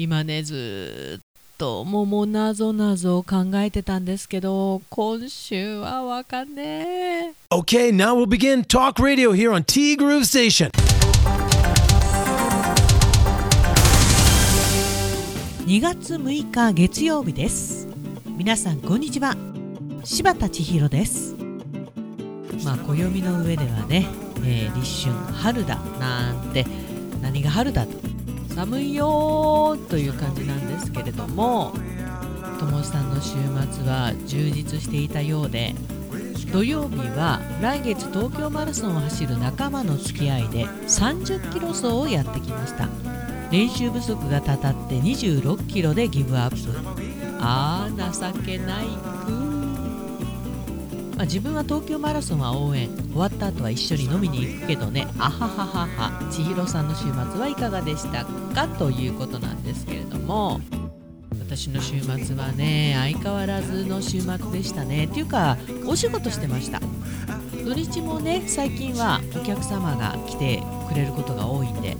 今ねずっと桃なぞなぞを考えてたんですけど今週はわかんねえ。Okay, now we'll begin Talk Radio here on T Groove Station. 2月6日月曜日です。皆さんこんにちは。柴田千尋です。まあ暦の上ではね、えー立春春だなんて何が春だと寒いよーという感じなんですけれども友さんの週末は充実していたようで土曜日は来月東京マラソンを走る仲間の付き合いで30キロ走をやってきました。練習不足がたたって26キロでギブアップ。あー情けない。くまあ、自分は東京マラソンは応援終わった後は一緒に飲みに行くけどね。あはははは。千尋さんの週末はいかがでしたか？ということなんですけれども。私の週末はね相変わらずの週末でしたね。っていうかお仕事してました。土日もね最近はお客様が来てくれることが多いんで。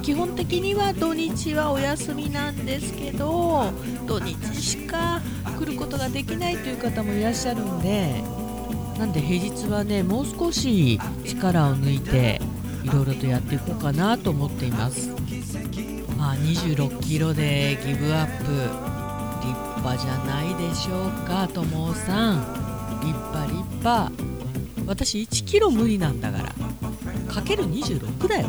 基本的には土日はお休みなんですけど土日しか来ることができないという方もいらっしゃるんでなんで平日はねもう少し力を抜いていろいろとやっていこうかなと思っています。まあ26キロでギブアップ立派じゃないでしょうかともさん。立派立派。私1キロ無理なんだからかける26だよ。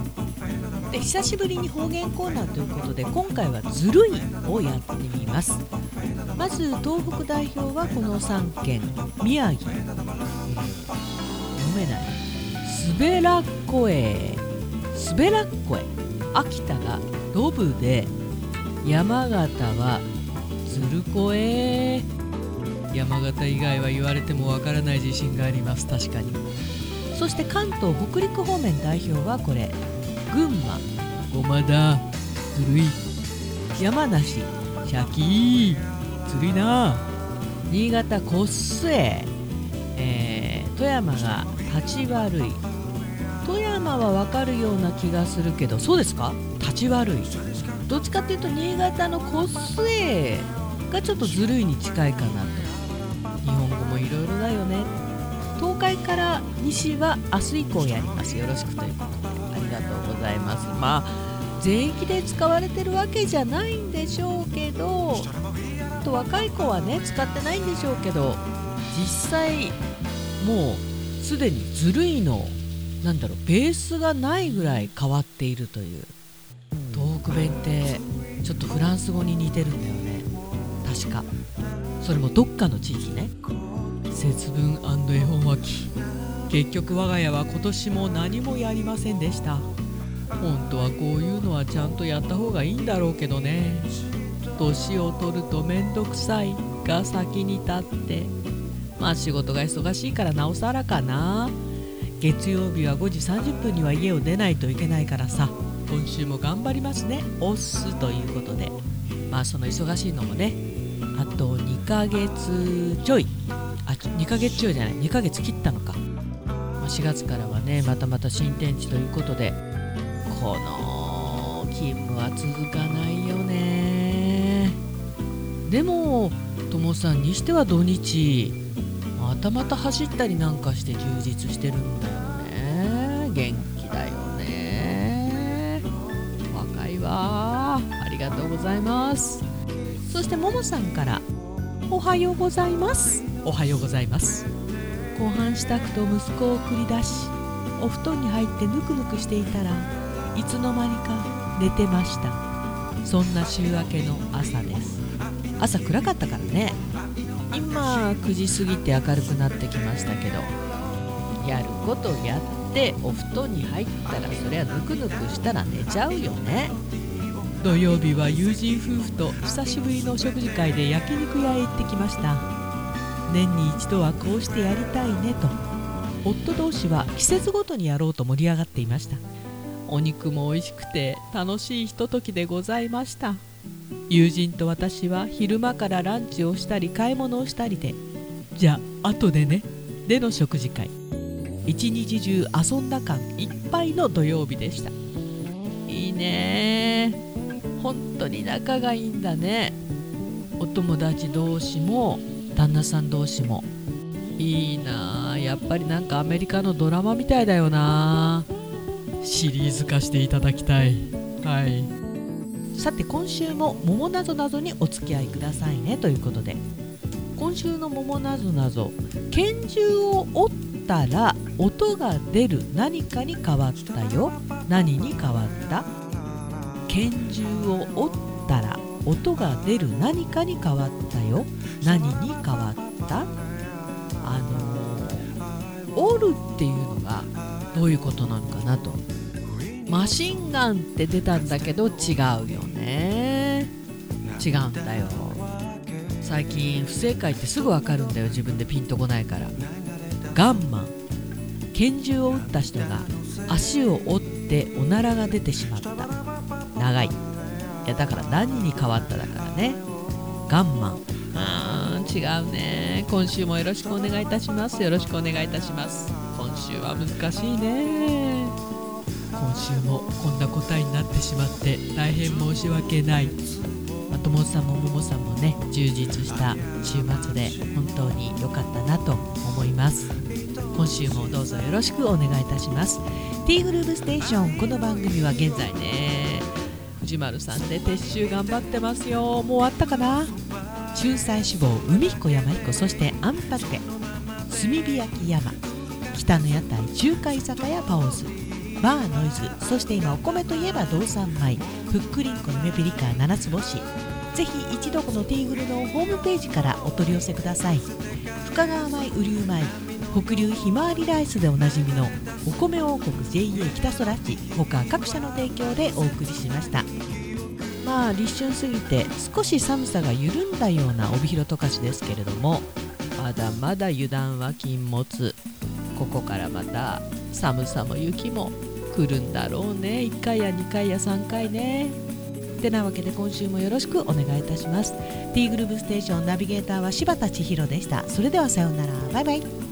で久しぶりに方言コーナーということで今回は「ずるい」をやってみます。まず東北代表はこの3県宮城読めないすべらっこえすべらっこえ秋田がロブで山形はずるこえ山形以外は言われてもわからない自信があります。確かに。そして関東北陸方面代表はこれ。群馬ごまだずるい山梨シャキーずるいな。新潟こっすえー富山が立ち悪い。富山はわかるような気がするけどそうですか？立ち悪い。どっちかっていうと新潟のこっすえがちょっとずるいに近いかなと。日本語もいろいろだよね。東海から西は明日以降やります。よろしくということで。がとうございます。まあ全域で使われてるわけじゃないんでしょうけどと若い子はね使ってないんでしょうけど実際もうすでにずるいのなんだろうベースがないぐらい変わっているという。東北弁ってちょっとフランス語に似てるんだよね。確か。それもどっかの地域ね。節分絵本巻。き結局我が家は今年も何もやりませんでした。本当はこういうのはちゃんとやった方がいいんだろうけどね。年を取ると面倒くさいが先に立って。まあ仕事が忙しいからなおさらかな。月曜日は5時30分には家を出ないといけないからさ。今週も頑張りますね。おっすということで。まあその忙しいのもね。あと2ヶ月ちょい。あ2ヶ月ちょいじゃない。2ヶ月切ったのか。4月からはねまたまた新天地ということでこの勤務は続かないよね。でもともさんにしては土日またまた走ったりなんかして充実してるんだよね。元気だよね。若いわ。ありがとうございます。そしてももさんからおはようございます。おはようございます。後半支度と息子を送り出しお布団に入ってぬくぬくしていたらいつの間にか寝てました。そんな週明けの朝です。朝暗かったからね。今9時過ぎて明るくなってきましたけどやることやってお布団に入ったらそりゃぬくぬくしたら寝ちゃうよね。土曜日は友人夫婦と久しぶりのお食事会で焼肉屋へ行ってきました。年に一度はこうしてやりたいねと。夫同士は季節ごとにやろうと盛り上がっていました。お肉も美味しくて楽しいひとときでございました。友人と私は昼間からランチをしたり買い物をしたりでじゃあ後でねでの食事会。一日中遊んだ感いっぱいの土曜日でした。いいね。本当に仲がいいんだね。お友達同士も旦那さん同士も。いいなやっぱりなんかアメリカのドラマみたいだよなシリーズ化していただきたい。はい。さて今週も桃なぞなぞにお付き合いくださいねということで。今週の桃なぞなぞ拳銃を折ったら音が出る何かに変わったよ。何に変わった？拳銃を折ったら音が出る何かに変わったよ。何に変わった？あのー折るっていうのがどういうことなのかなと。マシンガンって出たんだけど違うよね。違うんだよ。最近不正解ってすぐ分かるんだよ自分でピンとこないから。ガンマ。ン拳銃を撃った人が足を折っておならが出てしまった。長い。いやだから何に変わっただからね。ガンマン。あー違うね。今週もよろしくお願いいたします。よろしくお願いいたします。今週は難しいね。今週もこんな答えになってしまって大変申し訳ない。まともさんもももさんもね充実した週末で本当に良かったなと思います。今週もどうぞよろしくお願いいたします。T グループステーション。この番組は現在ね藤丸さんで撤収頑張ってますよ。もう終わったかな？仲裁志望海彦山彦そしてアンパテ炭火焼き山北の屋台中華居酒屋パオズバーノイズそして今お米といえば道産米ふっくりんこのめピリカ七つ星。ぜひ一度このティーグルのホームページからお取り寄せください。深川米雨竜米北流ひまわりライスでおなじみのお米王国 JA 北空地他各社の提供でお送りしました。まあ立春過ぎて少し寒さが緩んだような帯広十勝ですけれどもまだまだ油断は禁物。ここからまた寒さも雪も来るんだろうね。1回や2回や3回ね。てなわけで今週もよろしくお願いいたします。T グループステーションナビゲーターは柴田千尋でした。それではさようなら。バイバイ。